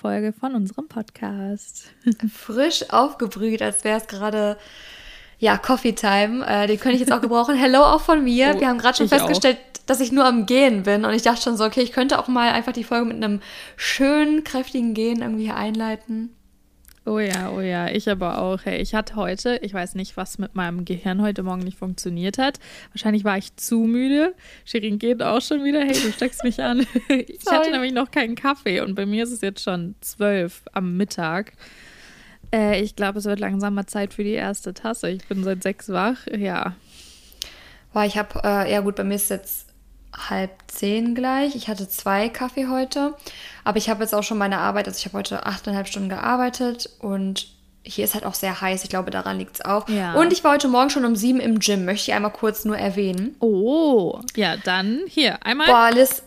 Folge von unserem Podcast. Frisch aufgebrüht, als wäre es gerade ja, Coffee Time. Äh, den könnte ich jetzt auch gebrauchen. Hello auch von mir. Oh, Wir haben gerade schon festgestellt, auch. dass ich nur am Gehen bin. Und ich dachte schon so, okay, ich könnte auch mal einfach die Folge mit einem schönen, kräftigen Gehen irgendwie einleiten. Oh ja, oh ja, ich aber auch. Hey, ich hatte heute, ich weiß nicht, was mit meinem Gehirn heute Morgen nicht funktioniert hat. Wahrscheinlich war ich zu müde. Shirin geht auch schon wieder. Hey, du steckst mich an. ich Sorry. hatte nämlich noch keinen Kaffee und bei mir ist es jetzt schon zwölf am Mittag. Äh, ich glaube, es wird langsam mal Zeit für die erste Tasse. Ich bin seit sechs wach. Ja. Boah, ich habe, äh, ja gut, bei mir ist jetzt halb zehn gleich. Ich hatte zwei Kaffee heute, aber ich habe jetzt auch schon meine Arbeit, also ich habe heute achteinhalb Stunden gearbeitet und hier ist halt auch sehr heiß. Ich glaube, daran liegt es auch. Ja. Und ich war heute Morgen schon um sieben im Gym, möchte ich einmal kurz nur erwähnen. Oh, ja, dann hier einmal. Boah, Liz,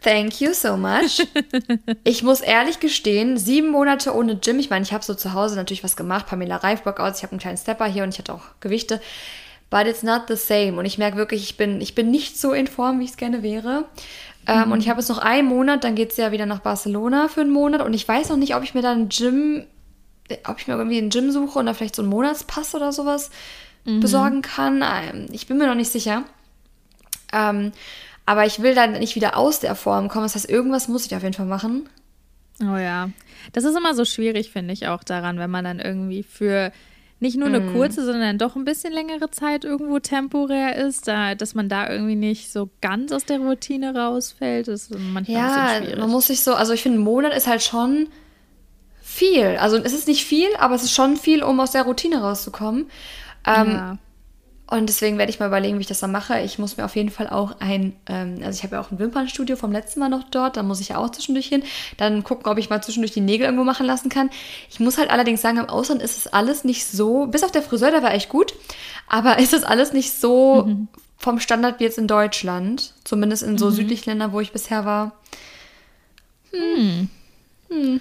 thank you so much. ich muss ehrlich gestehen, sieben Monate ohne Gym. Ich meine, ich habe so zu Hause natürlich was gemacht, Pamela Reif Workouts, ich habe einen kleinen Stepper hier und ich hatte auch Gewichte but it's not the same. Und ich merke wirklich, ich bin, ich bin nicht so in Form, wie ich es gerne wäre. Ähm, mhm. Und ich habe jetzt noch einen Monat, dann geht es ja wieder nach Barcelona für einen Monat. Und ich weiß noch nicht, ob ich mir dann ein Gym, ob ich mir irgendwie ein Gym suche und da vielleicht so einen Monatspass oder sowas mhm. besorgen kann. Ähm, ich bin mir noch nicht sicher. Ähm, aber ich will dann nicht wieder aus der Form kommen. Das heißt, irgendwas muss ich auf jeden Fall machen. Oh ja. Das ist immer so schwierig, finde ich auch daran, wenn man dann irgendwie für nicht nur eine mm. kurze, sondern doch ein bisschen längere Zeit irgendwo temporär ist, da, dass man da irgendwie nicht so ganz aus der Routine rausfällt, ist manchmal ja, schwierig. man muss sich so, also ich finde, ein Monat ist halt schon viel. Also es ist nicht viel, aber es ist schon viel, um aus der Routine rauszukommen. Ähm, ja. Und deswegen werde ich mal überlegen, wie ich das dann mache. Ich muss mir auf jeden Fall auch ein, ähm, also ich habe ja auch ein Wimpernstudio vom letzten Mal noch dort, da muss ich ja auch zwischendurch hin. Dann gucken, ob ich mal zwischendurch die Nägel irgendwo machen lassen kann. Ich muss halt allerdings sagen, im Ausland ist es alles nicht so, bis auf der Friseur, der war echt gut, aber ist es alles nicht so mhm. vom Standard wie jetzt in Deutschland. Zumindest in so mhm. südlichen Ländern, wo ich bisher war. Hm. Hm.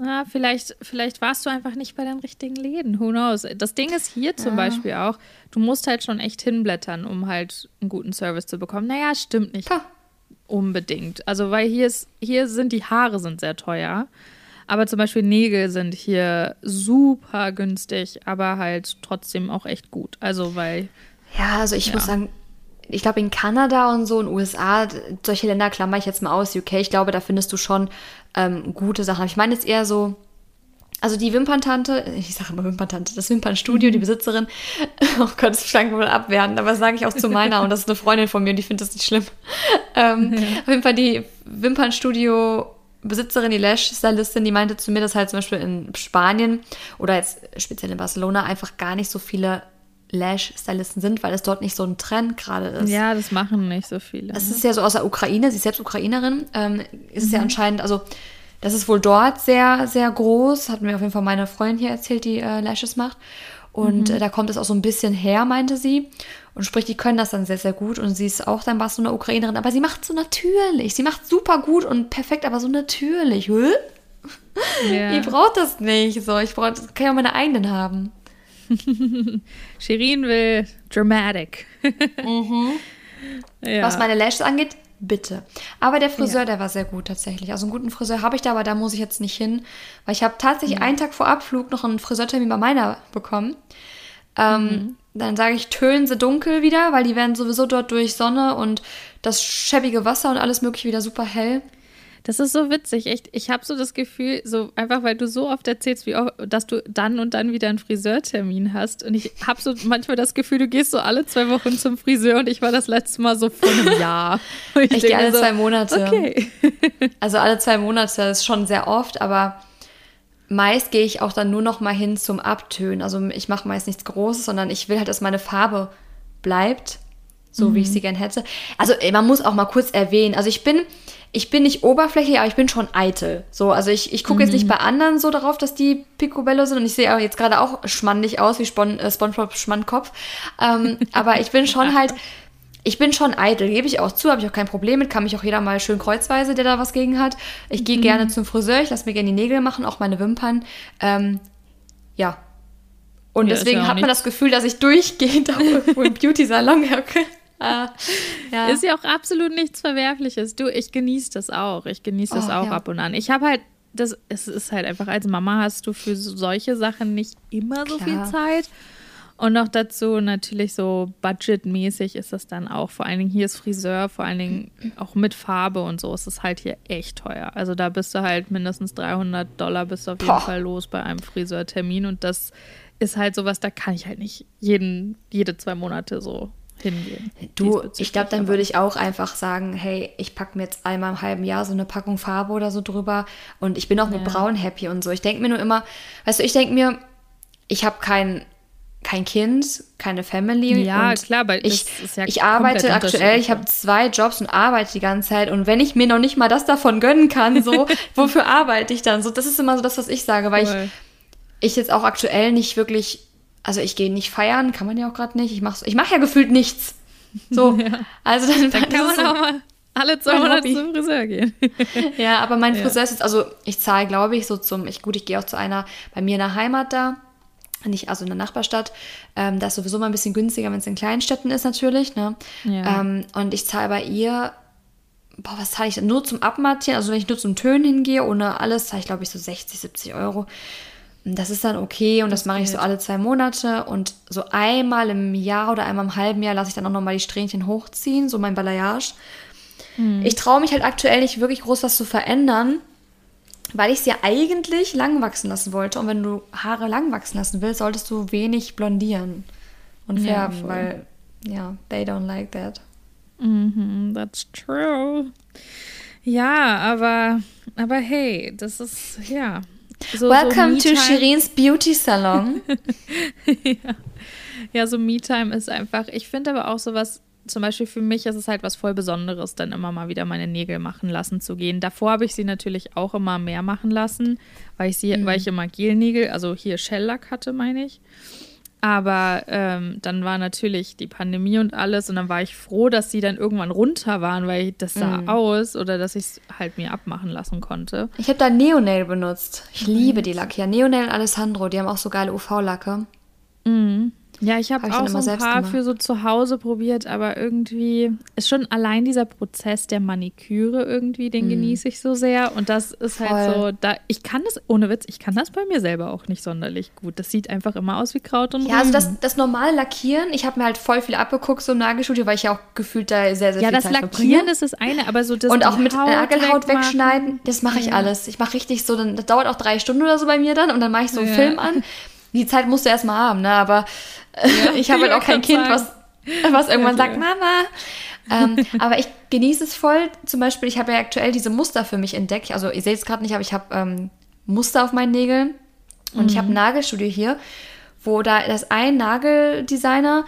Ja, vielleicht, vielleicht warst du einfach nicht bei den richtigen Läden. Who knows? Das Ding ist hier zum ja. Beispiel auch, du musst halt schon echt hinblättern, um halt einen guten Service zu bekommen. Naja, stimmt nicht ha. unbedingt. Also, weil hier ist, hier sind die Haare sind sehr teuer. Aber zum Beispiel Nägel sind hier super günstig, aber halt trotzdem auch echt gut. Also, weil. Ja, also ich ja. muss sagen, ich glaube in Kanada und so in USA, solche Länder klammer ich jetzt mal aus, UK, ich glaube, da findest du schon ähm, gute Sachen. Ich meine jetzt eher so, also die Wimperntante, ich sage immer Wimperntante, das Wimpernstudio, die mhm. Besitzerin, oh Gott, das klang wohl abwerten, aber das sage ich auch zu meiner und das ist eine Freundin von mir und die findet das nicht schlimm. Ähm, ja. Auf jeden Fall die Wimpernstudio Besitzerin, die Lash-Stylistin, die meinte zu mir, dass halt zum Beispiel in Spanien oder jetzt speziell in Barcelona einfach gar nicht so viele Lash-Stylisten sind, weil es dort nicht so ein Trend gerade ist. Ja, das machen nicht so viele. Es ne? ist ja so aus der Ukraine, sie ist selbst Ukrainerin, ähm, ist es ja mhm. anscheinend, also das ist wohl dort sehr, sehr groß, hat mir auf jeden Fall meine Freundin hier erzählt, die äh, Lashes macht. Und mhm. äh, da kommt es auch so ein bisschen her, meinte sie. Und sprich, die können das dann sehr, sehr gut. Und sie ist auch dann was so eine Ukrainerin, aber sie macht so natürlich. Sie macht super gut und perfekt, aber so natürlich. Yeah. Ihr braucht das nicht. So, ich brauche, das kann ja meine eigenen haben. Shirin will dramatic. mhm. ja. Was meine Lashes angeht, bitte. Aber der Friseur, ja. der war sehr gut tatsächlich. Also einen guten Friseur habe ich da, aber da muss ich jetzt nicht hin, weil ich habe tatsächlich mhm. einen Tag vor Abflug noch einen Friseurtermin bei meiner bekommen. Ähm, mhm. Dann sage ich, tönen sie dunkel wieder, weil die werden sowieso dort durch Sonne und das schäbige Wasser und alles mögliche wieder super hell. Das ist so witzig, echt. Ich habe so das Gefühl, so einfach weil du so oft erzählst, wie auch, dass du dann und dann wieder einen Friseurtermin hast. Und ich habe so manchmal das Gefühl, du gehst so alle zwei Wochen zum Friseur und ich war das letzte Mal so vor einem Jahr. ich, ich gehe alle so, zwei Monate. Okay. also alle zwei Monate ist schon sehr oft, aber meist gehe ich auch dann nur noch mal hin zum Abtönen. Also ich mache meist nichts Großes, sondern ich will halt, dass meine Farbe bleibt, so mhm. wie ich mhm. sie gern hätte. Also man muss auch mal kurz erwähnen. Also ich bin ich bin nicht oberflächlich, aber ich bin schon eitel. So, also ich, ich gucke mhm. jetzt nicht mhm. bei anderen so darauf, dass die Picobello sind und ich sehe auch jetzt gerade auch schmandig aus wie Spon äh, SpongeBob Schmandkopf. Ähm, aber ich bin schon halt, ich bin schon eitel, gebe ich auch zu, habe ich auch kein Problem mit, kann mich auch jeder mal schön kreuzweise, der da was gegen hat. Ich gehe mhm. gerne zum Friseur, ich lasse mir gerne die Nägel machen, auch meine Wimpern. Ähm, ja. Und ja, deswegen hat man das Gefühl, dass ich durchgehend auch irgendwo im Beauty-Salon hocke. Ja. Ist ja auch absolut nichts Verwerfliches. Du, ich genieße das auch. Ich genieße das oh, auch ja. ab und an. Ich habe halt das, es ist halt einfach, als Mama hast du für solche Sachen nicht immer so Klar. viel Zeit. Und noch dazu natürlich so budgetmäßig ist das dann auch. Vor allen Dingen hier ist Friseur, vor allen Dingen auch mit Farbe und so ist es halt hier echt teuer. Also da bist du halt mindestens 300 Dollar bist du auf jeden Boah. Fall los bei einem Friseurtermin und das ist halt sowas, da kann ich halt nicht jeden, jede zwei Monate so hingehen. Du, ich glaube, dann würde ich auch einfach sagen, hey, ich packe mir jetzt einmal im halben Jahr so eine Packung Farbe oder so drüber und ich bin auch mit ja. Braun happy und so. Ich denke mir nur immer, weißt du, ich denke mir, ich habe kein, kein Kind, keine Family. Ja, klar, weil ich, ja ich arbeite aktuell, ich habe zwei Jobs und arbeite die ganze Zeit und wenn ich mir noch nicht mal das davon gönnen kann, so, wofür arbeite ich dann? So, das ist immer so das, was ich sage, weil cool. ich, ich jetzt auch aktuell nicht wirklich also ich gehe nicht feiern, kann man ja auch gerade nicht. Ich mache ich mach ja gefühlt nichts. So, ja. also dann, dann kann man so auch mal alle zwei Monate zum Friseur gehen. ja, aber mein Friseur ist jetzt, also ich zahle, glaube ich, so zum, ich, gut, ich gehe auch zu einer bei mir in der Heimat da, nicht, also in der Nachbarstadt, ähm, das ist sowieso mal ein bisschen günstiger, wenn es in kleinen Städten ist natürlich, ne? Ja. Ähm, und ich zahle bei ihr, boah, was zahle ich, nur zum Abmattieren, also wenn ich nur zum Tönen hingehe, ohne alles, zahle ich, glaube ich, so 60, 70 Euro. Das ist dann okay und das, das mache ich so alle zwei Monate und so einmal im Jahr oder einmal im halben Jahr lasse ich dann auch nochmal die Strähnchen hochziehen, so mein Balayage. Hm. Ich traue mich halt aktuell nicht wirklich groß was zu verändern, weil ich es ja eigentlich lang wachsen lassen wollte. Und wenn du Haare lang wachsen lassen willst, solltest du wenig blondieren und färben, ja, weil ja, they don't like that. Mhm, that's true. Ja, aber, aber hey, das ist, ja, so, Welcome so to Shirins Beauty Salon. ja. ja, so Me-Time ist einfach, ich finde aber auch sowas, zum Beispiel für mich ist es halt was voll Besonderes, dann immer mal wieder meine Nägel machen lassen zu gehen. Davor habe ich sie natürlich auch immer mehr machen lassen, weil ich sie, mhm. weil ich immer Gelnägel, also hier Shellack hatte, meine ich. Aber ähm, dann war natürlich die Pandemie und alles und dann war ich froh, dass sie dann irgendwann runter waren, weil das sah mm. aus oder dass ich es halt mir abmachen lassen konnte. Ich habe da Neonail benutzt. Ich liebe die Lacke. Ja, Neonail und Alessandro, die haben auch so geile UV-Lacke. Mhm. Ja, ich habe hab auch so ein paar gemacht. für so zu Hause probiert, aber irgendwie ist schon allein dieser Prozess der Maniküre irgendwie, den mm. genieße ich so sehr. Und das ist halt Voll. halt so, da, ich kann das, ohne Witz, ich kann das bei mir selber auch nicht sonderlich gut. Das sieht einfach immer aus wie Kraut und Ja, Rüben. also das, das normale Lackieren, ich habe mir halt voll viel abgeguckt so im Nagelstudio, weil ich ja auch gefühlt da sehr, sehr ja, viel Zeit Ja, das Lackieren verbringe. ist das eine, aber so das Und auch mit Haut Nagelhaut wegschneiden, das mache ich ja. alles. Ich mache richtig so, dann, das dauert auch drei Stunden oder so bei mir dann und dann mache ich so einen ja. Film an. Die Zeit musst du erstmal haben, ne? Aber ja, ich habe halt auch kein Kind, was, was irgendwann sagt, Mama. ähm, aber ich genieße es voll. Zum Beispiel, ich habe ja aktuell diese Muster für mich entdeckt. Also ihr seht es gerade nicht, aber ich habe ähm, Muster auf meinen Nägeln. Und mhm. ich habe ein Nagelstudio hier, wo da das ein Nageldesigner,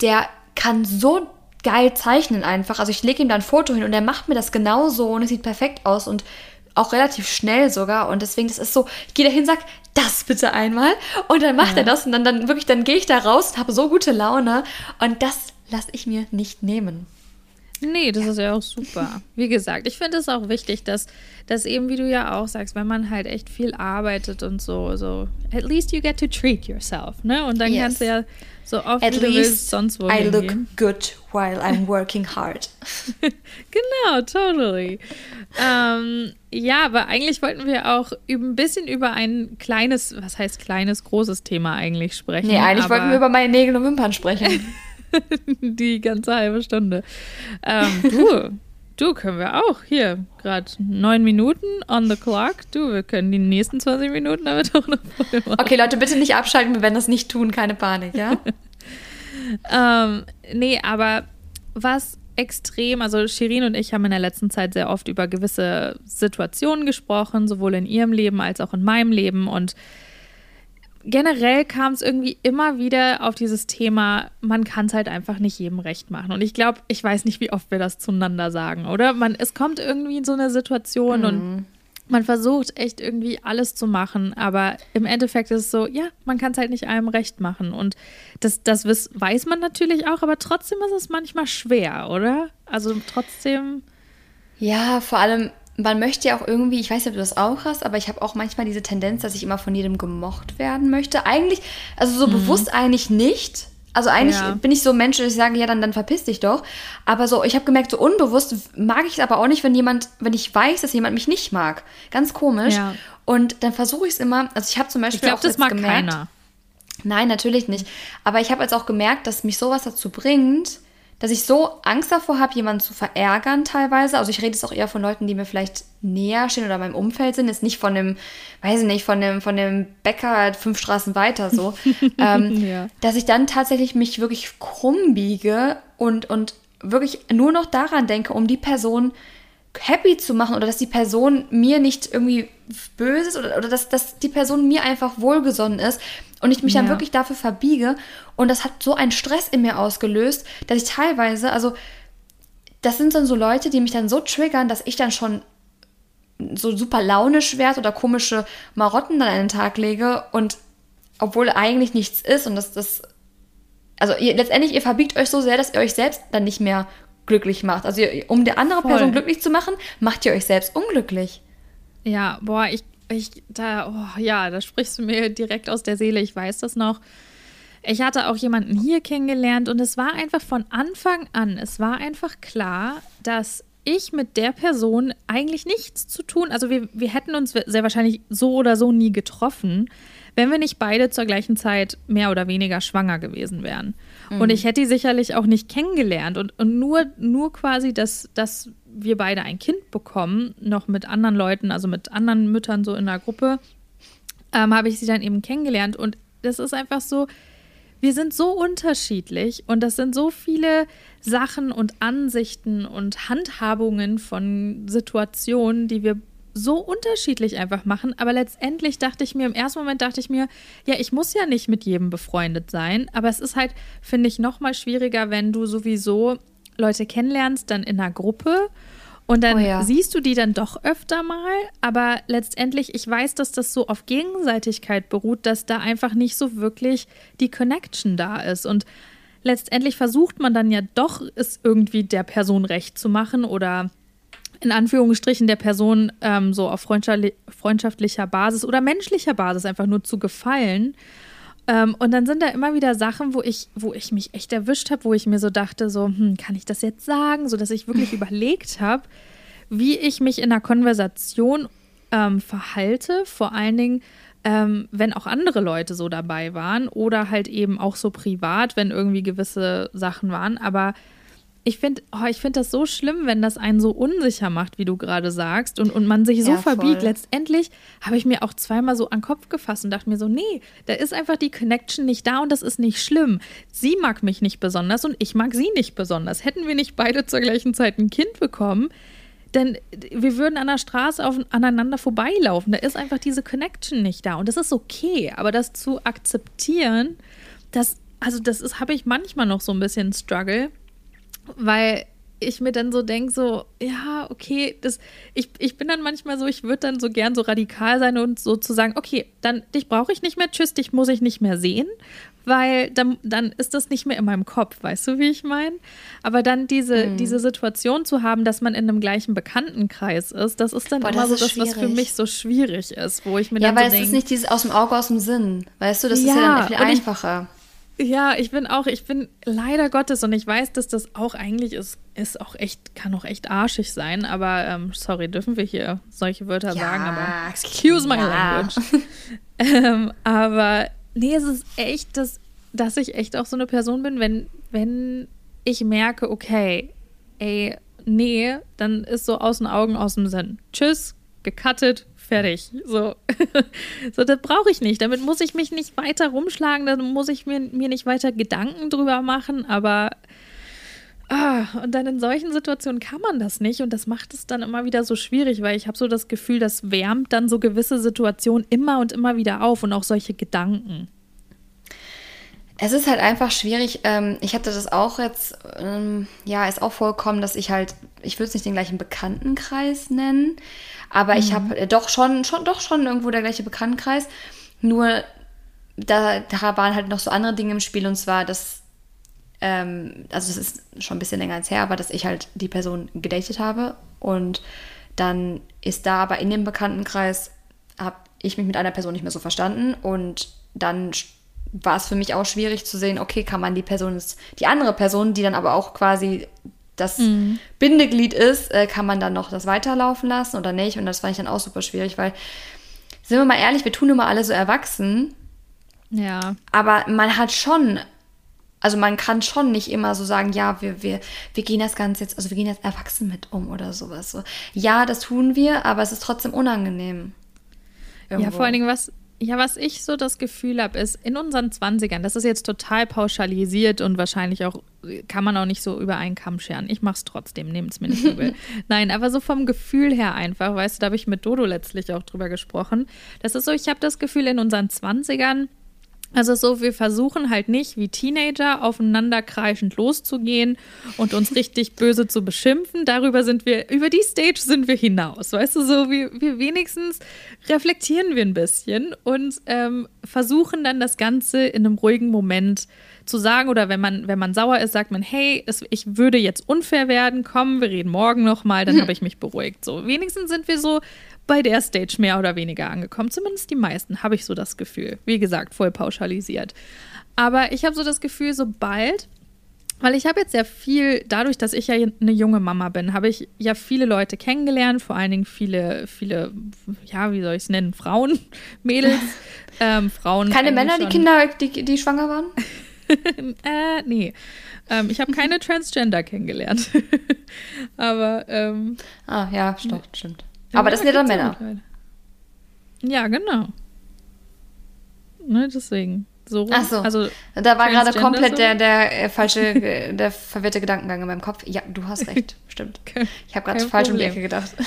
der kann so geil zeichnen einfach. Also ich lege ihm da ein Foto hin und er macht mir das genauso und es sieht perfekt aus und auch relativ schnell sogar. Und deswegen, das ist so, ich gehe da hin, sag, das bitte einmal. Und dann macht ja. er das und dann, dann wirklich, dann gehe ich da raus und habe so gute Laune. Und das lasse ich mir nicht nehmen. Nee, das ist ja auch super. Wie gesagt, ich finde es auch wichtig, dass, dass eben, wie du ja auch sagst, wenn man halt echt viel arbeitet und so, so, at least you get to treat yourself, ne? Und dann yes. kannst du ja so oft at wie willst sonst wo I look good while I'm working hard. genau, totally. Ähm, ja, aber eigentlich wollten wir auch ein bisschen über ein kleines, was heißt kleines, großes Thema eigentlich sprechen. Nee, eigentlich wollten wir über meine Nägel und Wimpern sprechen. die ganze halbe Stunde. Ähm, du, du können wir auch. Hier, gerade neun Minuten on the clock. Du, wir können die nächsten 20 Minuten damit auch noch voll machen. Okay, Leute, bitte nicht abschalten, wir werden das nicht tun, keine Panik, ja? ähm, nee, aber was extrem, also Shirin und ich haben in der letzten Zeit sehr oft über gewisse Situationen gesprochen, sowohl in ihrem Leben als auch in meinem Leben und generell kam es irgendwie immer wieder auf dieses Thema, man kann es halt einfach nicht jedem recht machen. Und ich glaube, ich weiß nicht, wie oft wir das zueinander sagen, oder? Man, es kommt irgendwie in so eine Situation mhm. und man versucht echt irgendwie alles zu machen, aber im Endeffekt ist es so, ja, man kann es halt nicht allem recht machen. Und das, das weiß man natürlich auch, aber trotzdem ist es manchmal schwer, oder? Also trotzdem. Ja, vor allem, man möchte ja auch irgendwie, ich weiß nicht, ob du das auch hast, aber ich habe auch manchmal diese Tendenz, dass ich immer von jedem gemocht werden möchte. Eigentlich, also so mhm. bewusst eigentlich nicht, Also eigentlich ja. bin ich so ein Mensch, dass ich sage, ja, dann, dann verpiss dich doch. Aber so, ich habe gemerkt, so unbewusst mag ich es aber auch nicht, wenn jemand, wenn ich weiß, dass jemand mich nicht mag. Ganz komisch. Ja. Und dann versuche ich es immer, also ich habe zum Beispiel ich glaub, auch das mag gemerkt, keiner. Nein, natürlich nicht. Aber ich habe jetzt auch gemerkt, dass mich sowas dazu bringt, dass ich so Angst davor habe, jemanden zu verärgern teilweise. Also ich rede jetzt auch eher von Leuten, die mir vielleicht näher stehen oder in meinem Umfeld sind. Jetzt nicht von dem, weiß ich nicht, von dem, von dem Bäcker fünf Straßen weiter so. ähm, ja. Dass ich dann tatsächlich mich wirklich krumm biege und, und wirklich nur noch daran denke, um die Person happy zu machen oder dass die Person mir nicht irgendwie böse ist oder, oder dass, dass die Person mir einfach wohlgesonnen ist und ich mich ja. dann wirklich dafür verbiege. Und das hat so einen Stress in mir ausgelöst, dass ich teilweise, also das sind dann so Leute, die mich dann so triggern, dass ich dann schon so super launisch werde oder komische Marotten dann an den Tag lege und obwohl eigentlich nichts ist und das, das also ihr, letztendlich, ihr verbiegt euch so sehr, dass ihr euch selbst dann nicht mehr glücklich macht. Also um die andere Voll. Person glücklich zu machen, macht ihr euch selbst unglücklich. Ja, boah, ich, ich, da, oh, ja, da sprichst du mir direkt aus der Seele, ich weiß das noch. Ich hatte auch jemanden hier kennengelernt und es war einfach von Anfang an, es war einfach klar, dass ich mit der Person eigentlich nichts zu tun, also wir, wir hätten uns sehr wahrscheinlich so oder so nie getroffen, wenn wir nicht beide zur gleichen Zeit mehr oder weniger schwanger gewesen wären. Mhm. Und ich hätte die sicherlich auch nicht kennengelernt. Und, und nur, nur quasi, dass, dass wir beide ein Kind bekommen, noch mit anderen Leuten, also mit anderen Müttern so in der Gruppe, ähm, habe ich sie dann eben kennengelernt. Und das ist einfach so, wir sind so unterschiedlich und das sind so viele Sachen und Ansichten und Handhabungen von Situationen, die wir so unterschiedlich einfach machen. Aber letztendlich dachte ich mir, im ersten Moment dachte ich mir, ja, ich muss ja nicht mit jedem befreundet sein. Aber es ist halt, finde ich, noch mal schwieriger, wenn du sowieso Leute kennenlernst, dann in einer Gruppe. Und dann oh ja. siehst du die dann doch öfter mal, aber letztendlich, ich weiß, dass das so auf Gegenseitigkeit beruht, dass da einfach nicht so wirklich die Connection da ist. Und letztendlich versucht man dann ja doch, es irgendwie der Person recht zu machen oder in Anführungsstrichen der Person ähm, so auf freundschaftlicher Basis oder menschlicher Basis einfach nur zu gefallen. Ähm, und dann sind da immer wieder Sachen, wo ich, wo ich mich echt erwischt habe, wo ich mir so dachte, so, hm, kann ich das jetzt sagen? So dass ich wirklich überlegt habe, wie ich mich in einer Konversation ähm, verhalte, vor allen Dingen, ähm, wenn auch andere Leute so dabei waren oder halt eben auch so privat, wenn irgendwie gewisse Sachen waren. Aber ich finde oh, ich find das so schlimm, wenn das einen so unsicher macht, wie du gerade sagst, und, und man sich so ja, verbiegt. Letztendlich habe ich mir auch zweimal so an den Kopf gefasst und dachte mir so, nee, da ist einfach die Connection nicht da und das ist nicht schlimm. Sie mag mich nicht besonders und ich mag sie nicht besonders. Hätten wir nicht beide zur gleichen Zeit ein Kind bekommen, denn wir würden an der Straße auf, aneinander vorbeilaufen. Da ist einfach diese Connection nicht da. Und das ist okay. Aber das zu akzeptieren, das, also das habe ich manchmal noch so ein bisschen Struggle weil ich mir dann so denke, so, ja, okay, das, ich, ich bin dann manchmal so, ich würde dann so gern so radikal sein und so zu sagen, okay, dann dich brauche ich nicht mehr, tschüss, dich muss ich nicht mehr sehen, weil dann, dann ist das nicht mehr in meinem Kopf, weißt du, wie ich meine? Aber dann diese, mhm. diese Situation zu haben, dass man in einem gleichen Bekanntenkreis ist, das ist dann Boah, immer das so das, was für mich so schwierig ist, wo ich mir ja, dann so Ja, weil es ist nicht dieses aus dem Auge, aus dem Sinn, weißt du, das ja, ist ja dann viel einfacher. Ich, ja, ich bin auch, ich bin leider Gottes und ich weiß, dass das auch eigentlich ist, ist auch echt, kann auch echt arschig sein, aber ähm, sorry, dürfen wir hier solche Wörter ja, sagen, aber excuse my language. ähm, aber nee, es ist echt, dass, dass ich echt auch so eine Person bin, wenn, wenn ich merke, okay, ey, nee, dann ist so aus den Augen, aus dem Sinn. Tschüss, gecuttet, fertig. So, so das brauche ich nicht. Damit muss ich mich nicht weiter rumschlagen, da muss ich mir, mir nicht weiter Gedanken drüber machen, aber ah, und dann in solchen Situationen kann man das nicht und das macht es dann immer wieder so schwierig, weil ich habe so das Gefühl, das wärmt dann so gewisse Situationen immer und immer wieder auf und auch solche Gedanken. Es ist halt einfach schwierig. Ähm, ich hatte das auch jetzt, ähm, ja, ist auch vollkommen, dass ich halt, ich würde es nicht den gleichen Bekanntenkreis nennen, aber mhm. ich habe äh, doch schon, schon, doch schon irgendwo der gleiche Bekanntenkreis. Nur da, da waren halt noch so andere Dinge im Spiel und zwar, dass, ähm, also das ist schon ein bisschen länger als her, aber dass ich halt die Person gedatet habe und dann ist da aber in dem Bekanntenkreis, habe ich mich mit einer Person nicht mehr so verstanden und dann war es für mich auch schwierig zu sehen, okay, kann man die Person, die andere Person, die dann aber auch quasi das mhm. Bindeglied ist, äh, kann man dann noch das weiterlaufen lassen oder nicht? Und das fand ich dann auch super schwierig, weil, sind wir mal ehrlich, wir tun immer alle so erwachsen. Ja. Aber man hat schon, also man kann schon nicht immer so sagen, ja, wir, wir, wir gehen das Ganze jetzt, also wir gehen jetzt erwachsen mit um oder sowas. So. Ja, das tun wir, aber es ist trotzdem unangenehm. Irgendwo. Ja, vor allen Dingen, was, ja, was ich so das Gefühl habe, ist, in unseren 20ern, das ist jetzt total pauschalisiert und wahrscheinlich auch, kann man auch nicht so über einen Kamm scheren. Ich mache es trotzdem, nehmt es mir nicht übel. Nein, aber so vom Gefühl her einfach, weißt du, da habe ich mit Dodo letztlich auch drüber gesprochen. Das ist so, ich habe das Gefühl, in unseren 20ern, also so, wir versuchen halt nicht wie Teenager aufeinander kreischend loszugehen und uns richtig böse zu beschimpfen. Darüber sind wir, über die Stage sind wir hinaus. Weißt du, so wie wir wenigstens reflektieren wir ein bisschen und ähm, versuchen dann das Ganze in einem ruhigen Moment zu sagen oder wenn man, wenn man sauer ist, sagt man, hey, es, ich würde jetzt unfair werden, komm, wir reden morgen nochmal, dann habe ich mich beruhigt. So, wenigstens sind wir so bei der Stage mehr oder weniger angekommen. Zumindest die meisten, habe ich so das Gefühl. Wie gesagt, voll pauschalisiert. Aber ich habe so das Gefühl, sobald weil ich habe jetzt sehr viel, dadurch, dass ich ja eine junge Mama bin, habe ich ja viele Leute kennengelernt, vor allen Dingen viele, viele, ja, wie soll ich es nennen, Frauen, Mädels, ähm, Frauen. Keine Männer, die Kinder, die, die schwanger waren? äh, nee. Ähm, ich habe keine Transgender kennengelernt. Aber. Ähm, ah, ja, stimmt, stimmt. Aber das sind ja dann Männer. Ja, genau. Ne, deswegen. So, Ach so. Also, da war gerade komplett so. der, der äh, falsche, der verwirrte Gedankengang in meinem Kopf. Ja, du hast recht, stimmt. Ich habe gerade falsch um die Ecke gedacht.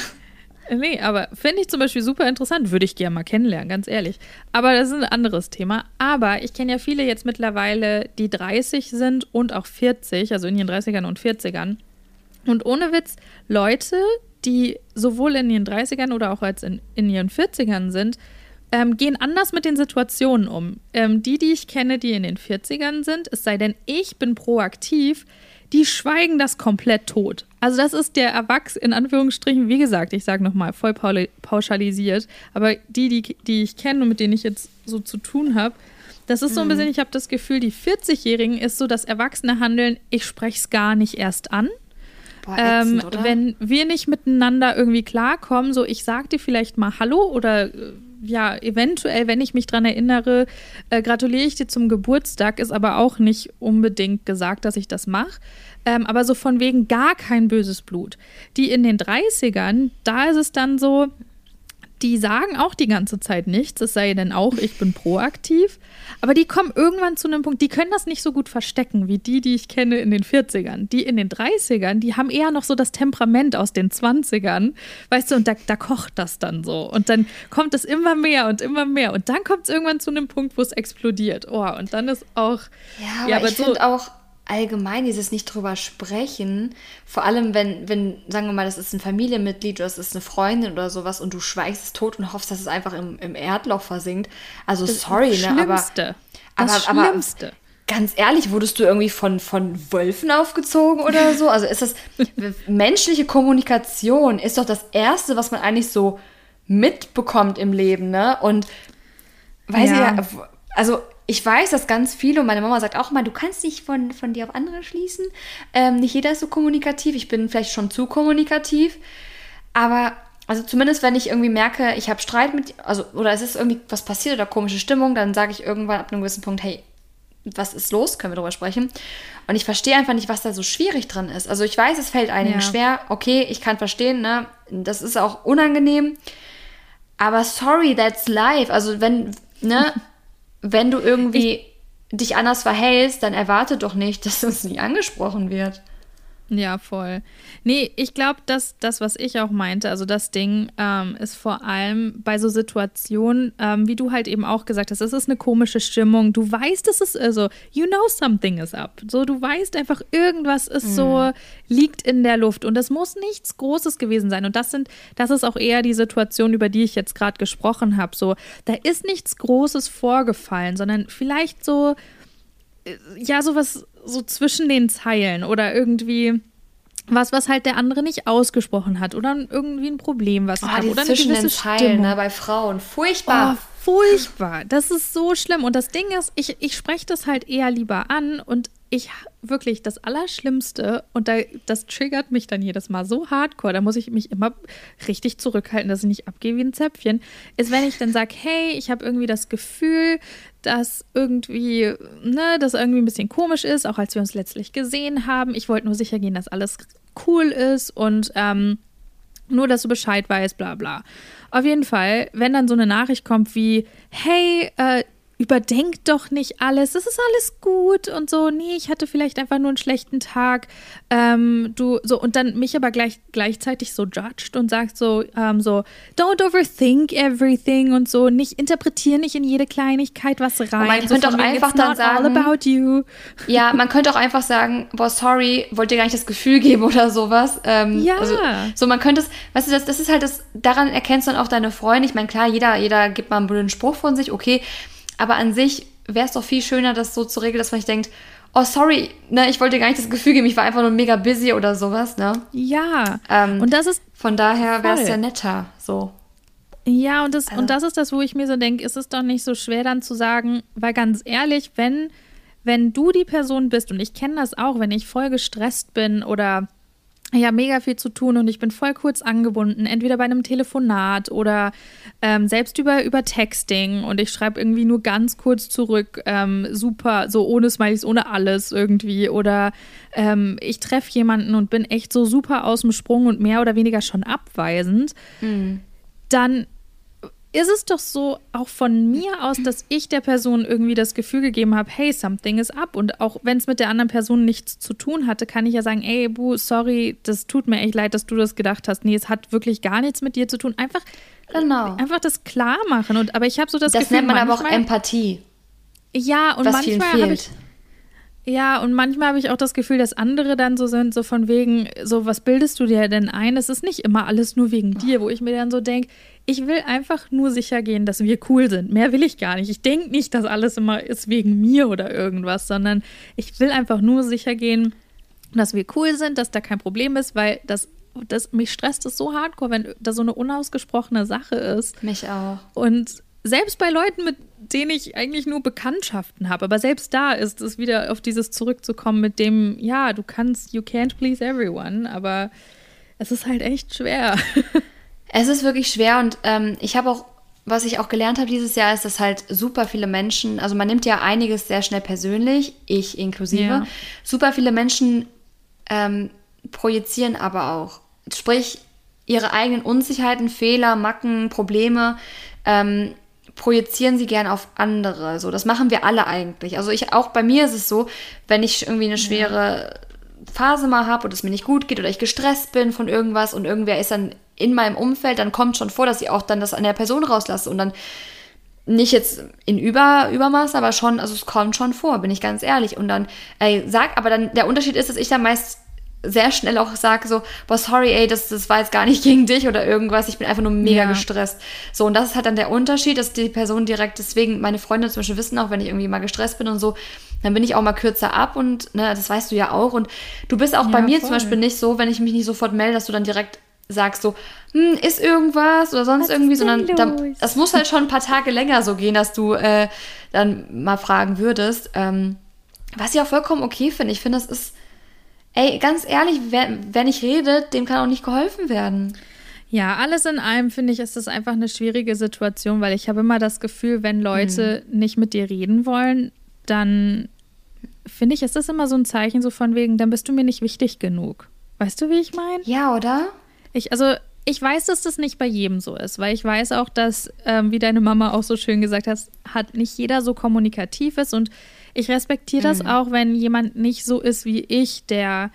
Nee, aber finde ich zum Beispiel super interessant. Würde ich gerne mal kennenlernen, ganz ehrlich. Aber das ist ein anderes Thema. Aber ich kenne ja viele jetzt mittlerweile, die 30 sind und auch 40, also in ihren 30ern und 40ern. Und ohne Witz, Leute, die sowohl in ihren 30ern oder auch als in, in ihren 40ern sind, ähm, gehen anders mit den Situationen um. Ähm, die, die ich kenne, die in den 40ern sind, es sei denn, ich bin proaktiv, die schweigen das komplett tot. Also das ist der Erwachs in Anführungsstrichen, wie gesagt, ich sage nochmal, voll pauschalisiert, aber die, die, die ich kenne und mit denen ich jetzt so zu tun habe, das ist so ein mhm. bisschen, ich habe das Gefühl, die 40-Jährigen ist so das erwachsene Handeln, ich spreche es gar nicht erst an. Boah, ätzend, ähm, wenn wir nicht miteinander irgendwie klarkommen, so ich sag dir vielleicht mal Hallo oder äh, ja, eventuell, wenn ich mich dran erinnere, äh, gratuliere ich dir zum Geburtstag, ist aber auch nicht unbedingt gesagt, dass ich das mache. Ähm, aber so von wegen gar kein böses Blut. Die in den 30ern, da ist es dann so, die sagen auch die ganze Zeit nichts, es sei denn auch, ich bin proaktiv. Aber die kommen irgendwann zu einem Punkt, die können das nicht so gut verstecken wie die, die ich kenne in den 40ern. Die in den 30ern, die haben eher noch so das Temperament aus den 20ern. Weißt du, und da, da kocht das dann so. Und dann kommt es immer mehr und immer mehr. Und dann kommt es irgendwann zu einem Punkt, wo es explodiert. Oh, und dann ist auch. Ja, aber, ja, aber ich so, finde auch allgemein dieses nicht drüber sprechen, vor allem wenn, wenn, sagen wir mal, das ist ein Familienmitglied oder das ist eine Freundin oder sowas und du schweigst es tot und hoffst, dass es einfach im, im Erdloch versinkt. Also das sorry, das ne? Aber, das aber, Schlimmste. Aber, ganz ehrlich, wurdest du irgendwie von, von Wölfen aufgezogen oder so? Also ist das menschliche Kommunikation ist doch das Erste, was man eigentlich so mitbekommt im Leben, ne? Und weiß ja. ich ja, also ich weiß, dass ganz viele, und meine Mama sagt auch mal, du kannst nicht von, von dir auf andere schließen. Ähm, nicht jeder ist so kommunikativ. Ich bin vielleicht schon zu kommunikativ. Aber, also zumindest, wenn ich irgendwie merke, ich habe Streit mit, also, oder es ist irgendwie was passiert oder komische Stimmung, dann sage ich irgendwann ab einem gewissen Punkt, hey, was ist los? Können wir darüber sprechen? Und ich verstehe einfach nicht, was da so schwierig dran ist. Also ich weiß, es fällt einigen ja. schwer. Okay, ich kann verstehen, ne? Das ist auch unangenehm. Aber sorry, that's life. Also wenn, ne? wenn du irgendwie ich, dich anders verhältst, dann erwarte doch nicht, dass es nie angesprochen wird. Ja, voll. Nee, ich glaube, dass das, was ich auch meinte, also das Ding ähm, ist vor allem bei so Situationen, ähm, wie du halt eben auch gesagt hast, es ist eine komische Stimmung. Du weißt, es ist also, you know something is up. So, du weißt einfach, irgendwas ist mhm. so, liegt in der Luft. Und es muss nichts Großes gewesen sein. Und das sind, das ist auch eher die Situation, über die ich jetzt gerade gesprochen habe. So, da ist nichts Großes vorgefallen, sondern vielleicht so, äh, ja, sowas so zwischen den Zeilen oder irgendwie was, was halt der andere nicht ausgesprochen hat oder irgendwie ein Problem, was oh, hat oder eine zwischen den Zeilen ne, bei Frauen furchtbar. Oh, furchtbar. Das ist so schlimm. Und das Ding ist, ich, ich spreche das halt eher lieber an und ich wirklich das Allerschlimmste und da, das triggert mich dann jedes Mal so hardcore, da muss ich mich immer richtig zurückhalten, dass ich nicht abgehe wie ein Zäpfchen, ist, wenn ich dann sage, hey, ich habe irgendwie das Gefühl, dass irgendwie, ne, das irgendwie ein bisschen komisch ist, auch als wir uns letztlich gesehen haben. Ich wollte nur sicher gehen, dass alles cool ist und ähm, nur, dass du Bescheid weißt, bla bla. Auf jeden Fall, wenn dann so eine Nachricht kommt wie, hey, äh, überdenk doch nicht alles, es ist alles gut und so, nee, ich hatte vielleicht einfach nur einen schlechten Tag, ähm, du, so, und dann mich aber gleich, gleichzeitig so judged und sagt so, ähm, so, don't overthink everything und so, nicht interpretieren nicht in jede Kleinigkeit was rein. Und man so könnte auch einfach dann sagen, about you. ja, man könnte auch einfach sagen, boah, sorry, wollte dir gar nicht das Gefühl geben oder sowas. Ähm, ja. Also, so, man könnte es, weißt du, das, das ist halt das, daran erkennst du dann auch deine Freunde. Ich meine, klar, jeder, jeder gibt mal einen blöden Spruch von sich, okay, aber an sich wäre es doch viel schöner, das so zu regeln, dass man sich denkt, oh sorry, ne, ich wollte gar nicht das Gefühl geben, ich war einfach nur mega busy oder sowas, ne? Ja. Ähm, und das ist von daher wäre es ja netter, so. Ja, und das, also. und das ist das, wo ich mir so denke, ist es doch nicht so schwer dann zu sagen, weil ganz ehrlich, wenn, wenn du die Person bist, und ich kenne das auch, wenn ich voll gestresst bin oder ich habe mega viel zu tun und ich bin voll kurz angebunden, entweder bei einem Telefonat oder ähm, selbst über, über Texting und ich schreibe irgendwie nur ganz kurz zurück, ähm, super, so ohne Smileys, ohne alles irgendwie oder ähm, ich treffe jemanden und bin echt so super aus dem Sprung und mehr oder weniger schon abweisend, mhm. dann ist es doch so auch von mir aus, dass ich der Person irgendwie das Gefühl gegeben habe, hey, something is up. Und auch wenn es mit der anderen Person nichts zu tun hatte, kann ich ja sagen, ey, Bu, sorry, das tut mir echt leid, dass du das gedacht hast. Nee, es hat wirklich gar nichts mit dir zu tun. Einfach, genau. einfach das klar machen. Und, aber ich habe so das, das Gefühl, Das nennt man aber auch Empathie. Ja, und manchmal habe ich ja, und manchmal habe ich auch das Gefühl, dass andere dann so sind, so von wegen, so, was bildest du dir denn ein? Es ist nicht immer alles nur wegen dir, wo ich mir dann so denke, ich will einfach nur sicher gehen, dass wir cool sind. Mehr will ich gar nicht. Ich denke nicht, dass alles immer ist wegen mir oder irgendwas, sondern ich will einfach nur sicher gehen, dass wir cool sind, dass da kein Problem ist, weil das, das mich stresst es so hardcore, wenn das so eine unausgesprochene Sache ist. Mich auch. Und selbst bei Leuten, mit denen ich eigentlich nur Bekanntschaften habe, aber selbst da ist es wieder auf dieses zurückzukommen mit dem, ja, du kannst, you can't please everyone, aber es ist halt echt schwer. Es ist wirklich schwer und ähm, ich habe auch, was ich auch gelernt habe dieses Jahr, ist, dass halt super viele Menschen, also man nimmt ja einiges sehr schnell persönlich, ich inklusive, ja. super viele Menschen ähm, projizieren aber auch. Sprich, ihre eigenen Unsicherheiten, Fehler, Macken, Probleme ähm, projizieren sie gern auf andere. So, das machen wir alle eigentlich. Also ich auch bei mir ist es so, wenn ich irgendwie eine schwere Phase mal habe oder es mir nicht gut geht oder ich gestresst bin von irgendwas und irgendwer ist dann in meinem Umfeld, dann kommt schon vor, dass ich auch dann das an der Person rauslasse und dann nicht jetzt in Über, Übermaß, aber schon, also es kommt schon vor, bin ich ganz ehrlich. Und dann, ey, sag, aber dann, der Unterschied ist, dass ich dann meist sehr schnell auch sage so, boah, sorry, ey, das, das war jetzt gar nicht gegen dich oder irgendwas, ich bin einfach nur mega ja. gestresst. So, und das ist halt dann der Unterschied, dass die Person direkt, deswegen, meine Freunde zum Beispiel wissen auch, wenn ich irgendwie mal gestresst bin und so, dann bin ich auch mal kürzer ab und, ne, das weißt du ja auch. Und du bist auch ja, bei mir voll. zum Beispiel nicht so, wenn ich mich nicht sofort melde, dass du dann direkt sagst so, hm, ist irgendwas oder sonst Was irgendwie, sondern da, das muss halt schon ein paar Tage länger so gehen, dass du äh, dann mal fragen würdest. Ähm, was ich auch vollkommen okay finde. Ich finde, das ist, ey, ganz ehrlich, wer, wer nicht redet, dem kann auch nicht geholfen werden. Ja, alles in allem finde ich, ist das einfach eine schwierige Situation, weil ich habe immer das Gefühl, wenn Leute hm. nicht mit dir reden wollen, dann finde ich, ist das immer so ein Zeichen so von wegen, dann bist du mir nicht wichtig genug. Weißt du, wie ich meine? Ja, oder? Ich, also, ich weiß, dass das nicht bei jedem so ist, weil ich weiß auch, dass, ähm, wie deine Mama auch so schön gesagt hat, hat nicht jeder so kommunikativ ist und ich respektiere das mhm. auch, wenn jemand nicht so ist wie ich, der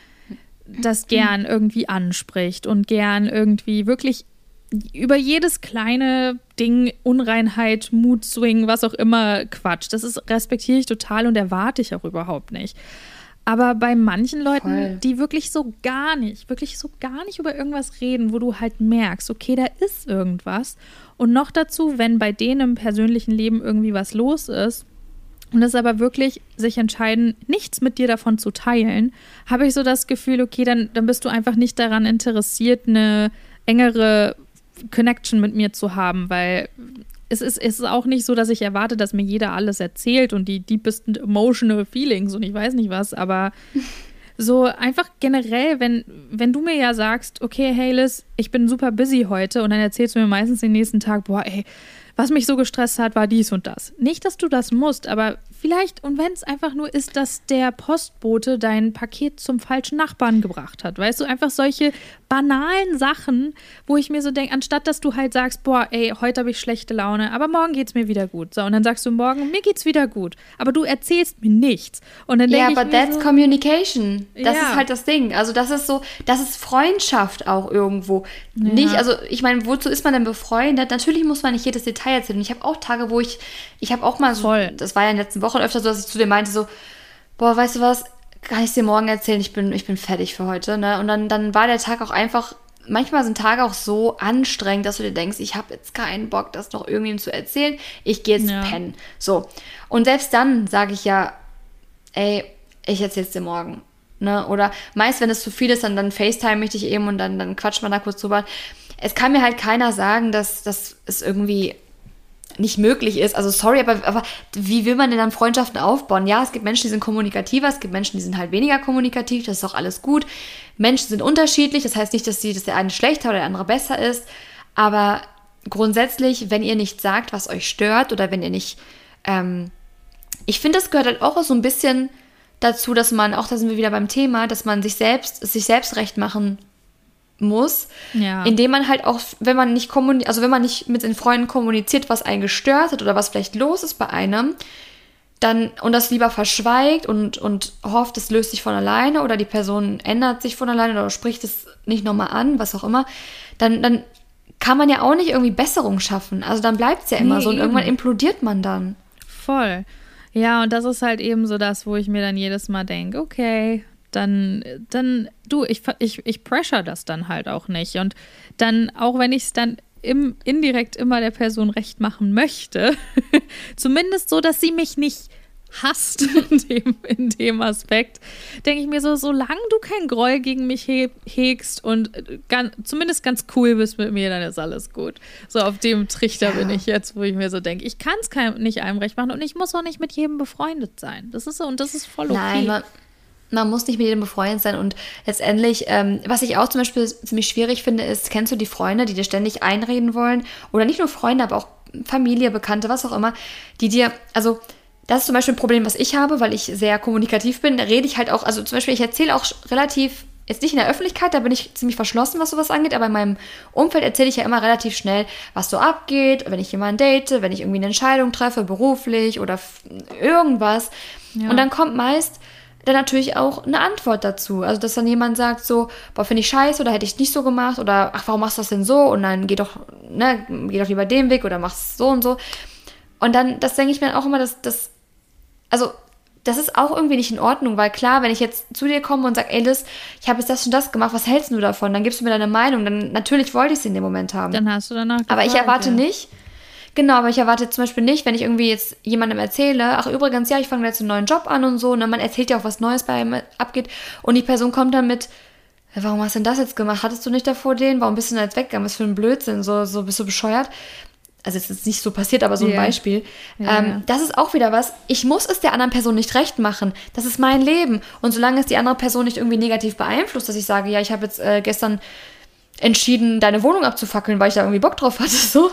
das gern irgendwie anspricht und gern irgendwie wirklich über jedes kleine Ding, Unreinheit, Mood-Swing, was auch immer, Quatsch. Das ist respektiere ich total und erwarte ich auch überhaupt nicht. Aber bei manchen Leuten, Voll. die wirklich so gar nicht, wirklich so gar nicht über irgendwas reden, wo du halt merkst, okay, da ist irgendwas. Und noch dazu, wenn bei denen im persönlichen Leben irgendwie was los ist, und es aber wirklich sich entscheiden, nichts mit dir davon zu teilen, habe ich so das Gefühl, okay, dann, dann bist du einfach nicht daran interessiert, eine engere Connection mit mir zu haben, weil es ist, es ist auch nicht so, dass ich erwarte, dass mir jeder alles erzählt und die deepest emotional feelings und ich weiß nicht was, aber so einfach generell, wenn, wenn du mir ja sagst, okay, hey Liz, ich bin super busy heute und dann erzählst du mir meistens den nächsten Tag, boah, ey, was mich so gestresst hat, war dies und das. Nicht, dass du das musst, aber vielleicht, und wenn es einfach nur ist, dass der Postbote dein Paket zum falschen Nachbarn gebracht hat. Weißt du, einfach solche banalen Sachen, wo ich mir so denke, anstatt dass du halt sagst, boah, ey, heute habe ich schlechte Laune, aber morgen geht es mir wieder gut. So, und dann sagst du morgen, mir geht's wieder gut. Aber du erzählst mir nichts. Und dann ja, aber that's so, communication. Das ja. ist halt das Ding. Also, das ist so, das ist Freundschaft auch irgendwo. Ja. Nicht, also, ich meine, wozu ist man denn befreundet? Natürlich muss man nicht jedes Detail erzählen. Ich habe auch Tage, wo ich, ich habe auch mal so, Voll. das war ja in den letzten Wochen öfter so, dass ich zu dir meinte, so, boah, weißt du was, kann ich dir morgen erzählen, ich bin, ich bin fertig für heute. Ne? Und dann, dann war der Tag auch einfach, manchmal sind Tage auch so anstrengend, dass du dir denkst, ich habe jetzt keinen Bock, das noch irgendjemandem zu erzählen, ich gehe jetzt ja. pennen. So. Und selbst dann sage ich ja, ey, ich erzähle es dir morgen. Ne? Oder meist, wenn es zu viel ist, dann, dann FaceTime ich dich eben und dann, dann quatscht man da kurz drüber. Es kann mir halt keiner sagen, dass, dass es irgendwie nicht möglich ist. Also sorry, aber, aber wie will man denn dann Freundschaften aufbauen? Ja, es gibt Menschen, die sind kommunikativer, es gibt Menschen, die sind halt weniger kommunikativ, das ist auch alles gut. Menschen sind unterschiedlich, das heißt nicht, dass, die, dass der eine schlechter oder der andere besser ist, aber grundsätzlich, wenn ihr nicht sagt, was euch stört oder wenn ihr nicht, ähm, ich finde, das gehört halt auch so ein bisschen dazu, dass man, auch da sind wir wieder beim Thema, dass man sich selbst, sich selbst recht machen muss, ja. indem man halt auch, wenn man nicht kommuniziert, also wenn man nicht mit den Freunden kommuniziert, was einen gestört hat oder was vielleicht los ist bei einem, dann und das lieber verschweigt und, und hofft, es löst sich von alleine oder die Person ändert sich von alleine oder spricht es nicht nochmal an, was auch immer, dann, dann kann man ja auch nicht irgendwie Besserung schaffen. Also dann bleibt es ja immer nee, so und eben. irgendwann implodiert man dann. Voll. Ja, und das ist halt eben so das, wo ich mir dann jedes Mal denke, okay, dann, dann, du, ich, ich, ich pressure das dann halt auch nicht. Und dann, auch wenn ich es dann im, indirekt immer der Person recht machen möchte, zumindest so, dass sie mich nicht hasst in dem, in dem Aspekt, denke ich mir so, solange du kein Groll gegen mich he hegst und ganz, zumindest ganz cool bist mit mir, dann ist alles gut. So auf dem Trichter ja. bin ich jetzt, wo ich mir so denke, ich kann es nicht einem recht machen und ich muss auch nicht mit jedem befreundet sein. Das ist so und das ist voll okay. Nein, man, muss nicht mit jedem befreundet sein. Und letztendlich, ähm, was ich auch zum Beispiel ziemlich schwierig finde, ist, kennst du die Freunde, die dir ständig einreden wollen? Oder nicht nur Freunde, aber auch Familie, Bekannte, was auch immer, die dir, also das ist zum Beispiel ein Problem, was ich habe, weil ich sehr kommunikativ bin. Da rede ich halt auch, also zum Beispiel, ich erzähle auch relativ, jetzt nicht in der Öffentlichkeit, da bin ich ziemlich verschlossen, was sowas angeht, aber in meinem Umfeld erzähle ich ja immer relativ schnell, was so abgeht, wenn ich jemanden date, wenn ich irgendwie eine Entscheidung treffe, beruflich oder irgendwas. Ja. Und dann kommt meist, dann natürlich auch eine Antwort dazu. Also, dass dann jemand sagt so, boah, finde ich scheiße oder hätte ich nicht so gemacht oder ach, warum machst du das denn so? Und dann geh doch, ne, geh doch lieber den Weg oder mach's so und so. Und dann, das denke ich mir auch immer, dass das, also, das ist auch irgendwie nicht in Ordnung, weil klar, wenn ich jetzt zu dir komme und sage, ey Liz, ich habe jetzt das und das gemacht, was hältst du davon? Dann gibst du mir deine Meinung, dann natürlich wollte ich es in dem Moment haben. Dann hast du danach. Gefragt, Aber ich erwarte ja. nicht, Genau, aber ich erwarte zum Beispiel nicht, wenn ich irgendwie jetzt jemandem erzähle, ach übrigens, ja, ich fange jetzt einen neuen Job an und so, und ne, dann man erzählt ja auch, was Neues bei ihm abgeht, und die Person kommt dann mit, warum hast du denn das jetzt gemacht? Hattest du nicht davor den? Warum bist du denn jetzt weggegangen? Was für ein Blödsinn, so, so bist du bescheuert? Also es ist nicht so passiert, aber so ein yeah. Beispiel. Yeah. Ähm, das ist auch wieder was. Ich muss es der anderen Person nicht recht machen. Das ist mein Leben. Und solange es die andere Person nicht irgendwie negativ beeinflusst, dass ich sage, ja, ich habe jetzt äh, gestern entschieden, deine Wohnung abzufackeln, weil ich da irgendwie Bock drauf hatte, so,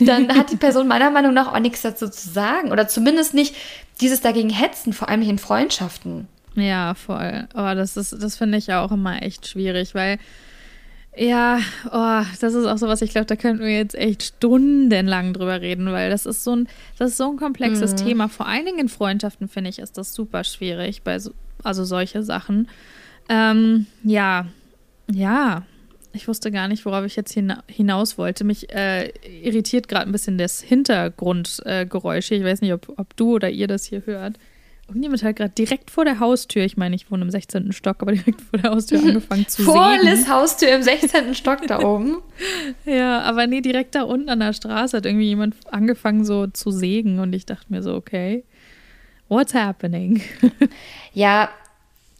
dann hat die Person meiner Meinung nach auch nichts dazu zu sagen. Oder zumindest nicht dieses dagegen hetzen, vor allem nicht in Freundschaften. Ja, voll. Oh, das ist, das finde ich auch immer echt schwierig, weil ja, oh, das ist auch so was, ich glaube, da könnten wir jetzt echt stundenlang drüber reden, weil das ist so ein, das ist so ein komplexes mhm. Thema. Vor allen Dingen in Freundschaften, finde ich, ist das super schwierig bei so, also solche Sachen. Ähm, ja, ja, ich wusste gar nicht, worauf ich jetzt hinaus wollte. Mich äh, irritiert gerade ein bisschen das Hintergrundgeräusch äh, Ich weiß nicht, ob, ob du oder ihr das hier hört. Irgendjemand hat gerade direkt vor der Haustür, ich meine, ich wohne im 16. Stock, aber direkt vor der Haustür angefangen zu vor sägen. Vor Liz Haustür im 16. Stock da oben? ja, aber nee, direkt da unten an der Straße hat irgendwie jemand angefangen so zu sägen und ich dachte mir so, okay, what's happening? ja,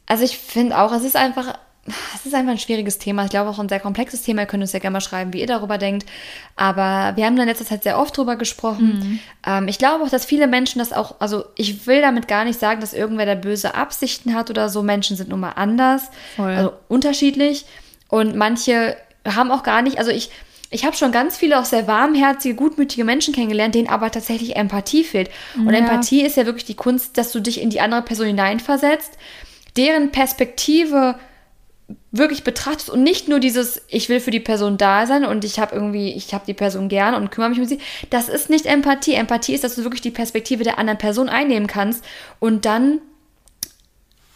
also ich finde auch, es ist einfach es ist einfach ein schwieriges Thema. Ich glaube auch ein sehr komplexes Thema. Ihr könnt uns ja gerne mal schreiben, wie ihr darüber denkt. Aber wir haben in letzter Zeit sehr oft drüber gesprochen. Mhm. Ähm, ich glaube auch, dass viele Menschen das auch, also ich will damit gar nicht sagen, dass irgendwer da böse Absichten hat oder so. Menschen sind nun mal anders, Voll. also unterschiedlich. Und manche haben auch gar nicht, also ich, ich habe schon ganz viele auch sehr warmherzige, gutmütige Menschen kennengelernt, denen aber tatsächlich Empathie fehlt. Und ja. Empathie ist ja wirklich die Kunst, dass du dich in die andere Person hineinversetzt, deren Perspektive wirklich betrachtest und nicht nur dieses, ich will für die Person da sein und ich habe irgendwie, ich habe die Person gern und kümmere mich um sie. Das ist nicht Empathie. Empathie ist, dass du wirklich die Perspektive der anderen Person einnehmen kannst und dann,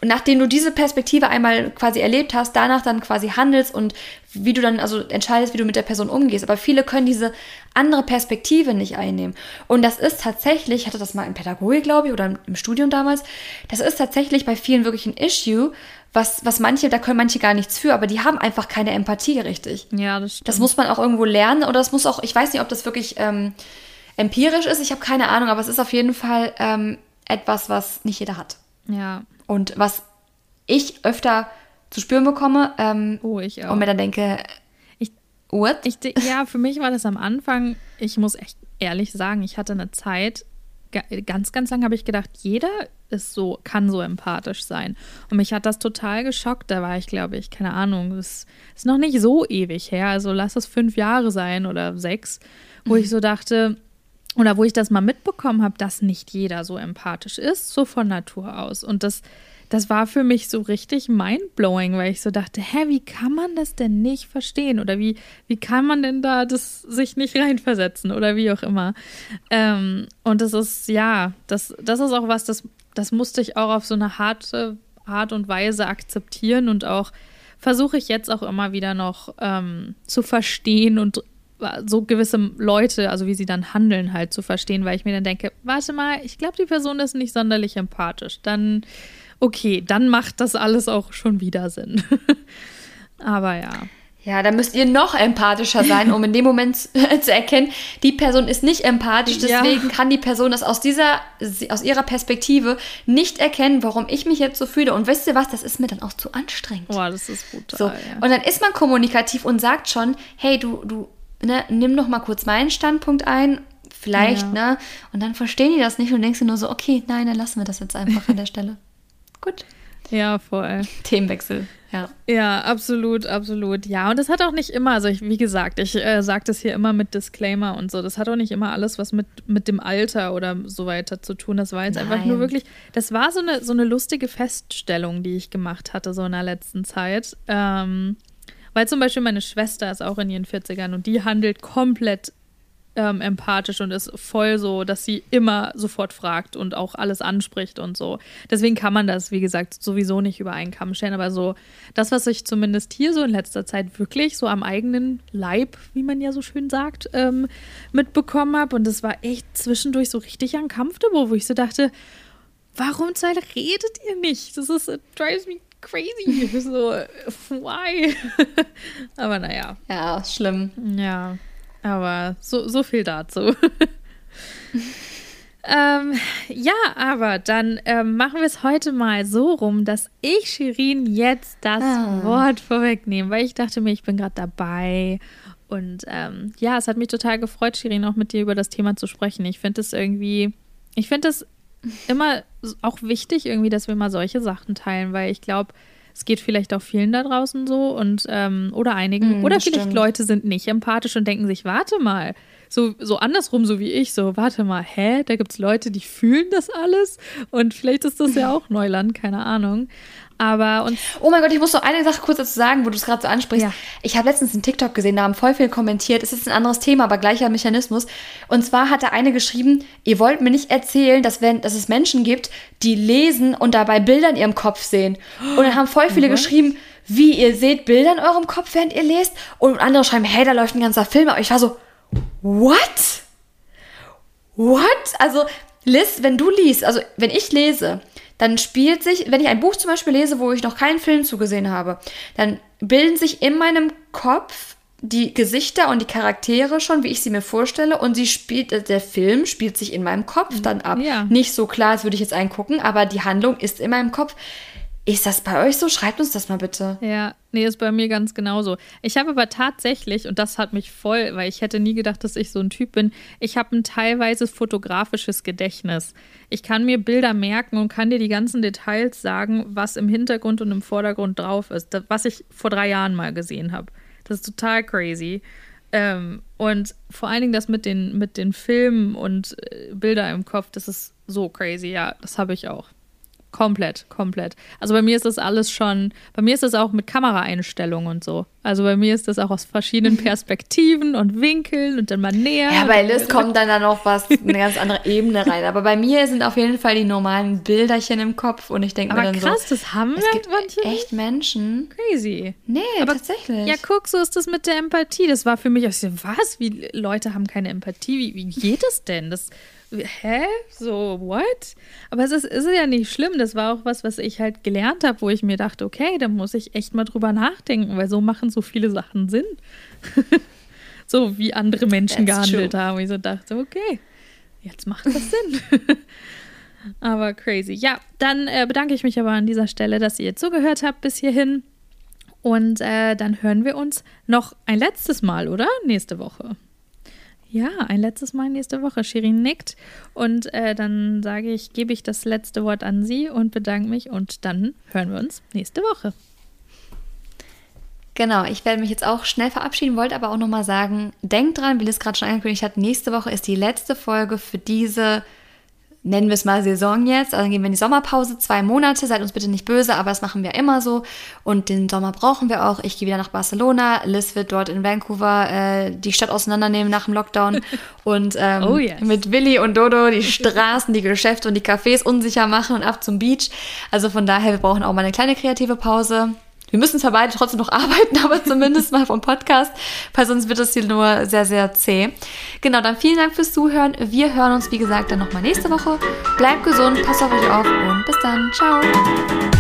nachdem du diese Perspektive einmal quasi erlebt hast, danach dann quasi handelst und wie du dann also entscheidest, wie du mit der Person umgehst. Aber viele können diese andere Perspektive nicht einnehmen. Und das ist tatsächlich, ich hatte das mal in Pädagogik, glaube ich, oder im Studium damals, das ist tatsächlich bei vielen wirklich ein Issue, was, was manche, da können manche gar nichts für, aber die haben einfach keine Empathie richtig. Ja, das stimmt. Das muss man auch irgendwo lernen oder das muss auch, ich weiß nicht, ob das wirklich ähm, empirisch ist, ich habe keine Ahnung, aber es ist auf jeden Fall ähm, etwas, was nicht jeder hat. Ja. Und was ich öfter zu spüren bekomme ähm, oh, ich auch. und mir dann denke, ich, what? Ich, ja, für mich war das am Anfang, ich muss echt ehrlich sagen, ich hatte eine Zeit, ganz, ganz lange habe ich gedacht, jeder ist so, kann so empathisch sein. Und mich hat das total geschockt. Da war ich, glaube ich, keine Ahnung, das ist noch nicht so ewig her. Also lass es fünf Jahre sein oder sechs, wo mhm. ich so dachte, oder wo ich das mal mitbekommen habe, dass nicht jeder so empathisch ist, so von Natur aus. Und das das war für mich so richtig mindblowing, weil ich so dachte, hä, wie kann man das denn nicht verstehen? Oder wie, wie kann man denn da das sich nicht reinversetzen oder wie auch immer? Ähm, und das ist, ja, das, das ist auch was, das, das musste ich auch auf so eine harte Art und Weise akzeptieren und auch versuche ich jetzt auch immer wieder noch ähm, zu verstehen und so gewisse Leute, also wie sie dann handeln, halt zu verstehen, weil ich mir dann denke, warte mal, ich glaube, die Person ist nicht sonderlich empathisch. Dann okay, dann macht das alles auch schon wieder Sinn. Aber ja. Ja, da müsst ihr noch empathischer sein, um in dem Moment zu erkennen, die Person ist nicht empathisch, deswegen ja. kann die Person das aus dieser, aus ihrer Perspektive nicht erkennen, warum ich mich jetzt so fühle. Und wisst ihr was, das ist mir dann auch zu anstrengend. Boah, das ist brutal. So. Ja. Und dann ist man kommunikativ und sagt schon, hey, du, du, ne, nimm doch mal kurz meinen Standpunkt ein, vielleicht, ja. ne? Und dann verstehen die das nicht und denkst du nur so, okay, nein, dann lassen wir das jetzt einfach an der Stelle. Gut. Ja, voll. Themenwechsel, ja. Ja, absolut, absolut. Ja, und das hat auch nicht immer, also ich, wie gesagt, ich äh, sage das hier immer mit Disclaimer und so, das hat auch nicht immer alles was mit, mit dem Alter oder so weiter zu tun. Das war jetzt Nein. einfach nur wirklich, das war so eine, so eine lustige Feststellung, die ich gemacht hatte, so in der letzten Zeit. Ähm, weil zum Beispiel meine Schwester ist auch in ihren 40ern und die handelt komplett ähm, empathisch und ist voll so, dass sie immer sofort fragt und auch alles anspricht und so. Deswegen kann man das, wie gesagt, sowieso nicht über einen Kamm stellen. Aber so, das, was ich zumindest hier so in letzter Zeit wirklich so am eigenen Leib, wie man ja so schön sagt, ähm, mitbekommen habe. Und das war echt zwischendurch so richtig uncomfortable, wo ich so dachte, warum redet ihr nicht? Das ist, it drives me crazy. So, why? Aber naja. Ja, schlimm. Ja. Aber so, so viel dazu. ähm, ja, aber dann ähm, machen wir es heute mal so rum, dass ich Shirin jetzt das ah. Wort vorwegnehme, weil ich dachte mir, ich bin gerade dabei. Und ähm, ja, es hat mich total gefreut, Shirin, auch mit dir über das Thema zu sprechen. Ich finde es irgendwie, ich finde es immer auch wichtig, irgendwie, dass wir mal solche Sachen teilen, weil ich glaube, es geht vielleicht auch vielen da draußen so und ähm, oder einigen. Mm, oder vielleicht stimmt. Leute sind nicht empathisch und denken sich, warte mal. So, so andersrum, so wie ich, so, warte mal, hä? Da gibt es Leute, die fühlen das alles. Und vielleicht ist das ja auch Neuland, keine Ahnung. Aber und oh mein Gott, ich muss noch eine Sache kurz dazu sagen, wo du es gerade so ansprichst. Ja. Ich habe letztens einen TikTok gesehen, da haben voll viel kommentiert. Es ist ein anderes Thema, aber gleicher Mechanismus. Und zwar hat da eine geschrieben, ihr wollt mir nicht erzählen, dass, wenn, dass es Menschen gibt, die lesen und dabei Bilder in ihrem Kopf sehen. Und dann haben voll viele mhm. geschrieben, wie ihr seht Bilder in eurem Kopf, während ihr lest. Und andere schreiben, hey, da läuft ein ganzer Film. Aber ich war so, what? What? Also, Liz, wenn du liest, also wenn ich lese, dann spielt sich, wenn ich ein Buch zum Beispiel lese, wo ich noch keinen Film zugesehen habe, dann bilden sich in meinem Kopf die Gesichter und die Charaktere schon, wie ich sie mir vorstelle, und sie spielt, äh, der Film spielt sich in meinem Kopf dann ab. Ja. Nicht so klar, als würde ich jetzt einen gucken, aber die Handlung ist in meinem Kopf. Ist das bei euch so? Schreibt uns das mal bitte. Ja, nee, ist bei mir ganz genauso. Ich habe aber tatsächlich, und das hat mich voll, weil ich hätte nie gedacht, dass ich so ein Typ bin, ich habe ein teilweise fotografisches Gedächtnis. Ich kann mir Bilder merken und kann dir die ganzen Details sagen, was im Hintergrund und im Vordergrund drauf ist, was ich vor drei Jahren mal gesehen habe. Das ist total crazy. Ähm, und vor allen Dingen das mit den, mit den Filmen und äh, Bilder im Kopf, das ist so crazy. Ja, das habe ich auch. Komplett, komplett. Also bei mir ist das alles schon, bei mir ist das auch mit Kameraeinstellungen und so. Also bei mir ist das auch aus verschiedenen Perspektiven und Winkeln und dann mal näher. Ja, bei Liz kommt dann da noch was, eine ganz andere Ebene rein. Aber bei mir sind auf jeden Fall die normalen Bilderchen im Kopf und ich denke mir dann krass, so. das haben wir es gibt manche. echt Menschen. Crazy. Nee, aber tatsächlich. Ja, guck, so ist das mit der Empathie. Das war für mich auch so, was? Wie Leute haben keine Empathie? Wie, wie geht es denn? Das hä? So, what? Aber es ist, ist ja nicht schlimm. Das war auch was, was ich halt gelernt habe, wo ich mir dachte, okay, da muss ich echt mal drüber nachdenken, weil so machen so viele Sachen Sinn. so wie andere Menschen That's gehandelt true. haben. Ich so dachte, okay, jetzt macht das Sinn. aber crazy. Ja, dann äh, bedanke ich mich aber an dieser Stelle, dass ihr zugehört habt bis hierhin. Und äh, dann hören wir uns noch ein letztes Mal, oder? Nächste Woche. Ja, ein letztes Mal nächste Woche. Shirin nickt und äh, dann sage ich, gebe ich das letzte Wort an Sie und bedanke mich und dann hören wir uns nächste Woche. Genau, ich werde mich jetzt auch schnell verabschieden, wollte aber auch nochmal sagen, denkt dran, wie es gerade schon angekündigt hat, nächste Woche ist die letzte Folge für diese nennen wir es mal Saison jetzt. Also dann gehen wir in die Sommerpause, zwei Monate. Seid uns bitte nicht böse, aber das machen wir immer so. Und den Sommer brauchen wir auch. Ich gehe wieder nach Barcelona. Liz wird dort in Vancouver äh, die Stadt auseinandernehmen nach dem Lockdown. Und ähm, oh yes. mit Willi und Dodo die Straßen, die Geschäfte und die Cafés unsicher machen und ab zum Beach. Also von daher, wir brauchen auch mal eine kleine kreative Pause. Wir müssen zwar beide trotzdem noch arbeiten, aber zumindest mal vom Podcast, weil sonst wird es hier nur sehr, sehr zäh. Genau, dann vielen Dank fürs Zuhören. Wir hören uns, wie gesagt, dann nochmal nächste Woche. Bleibt gesund, passt auf euch auf und bis dann. Ciao.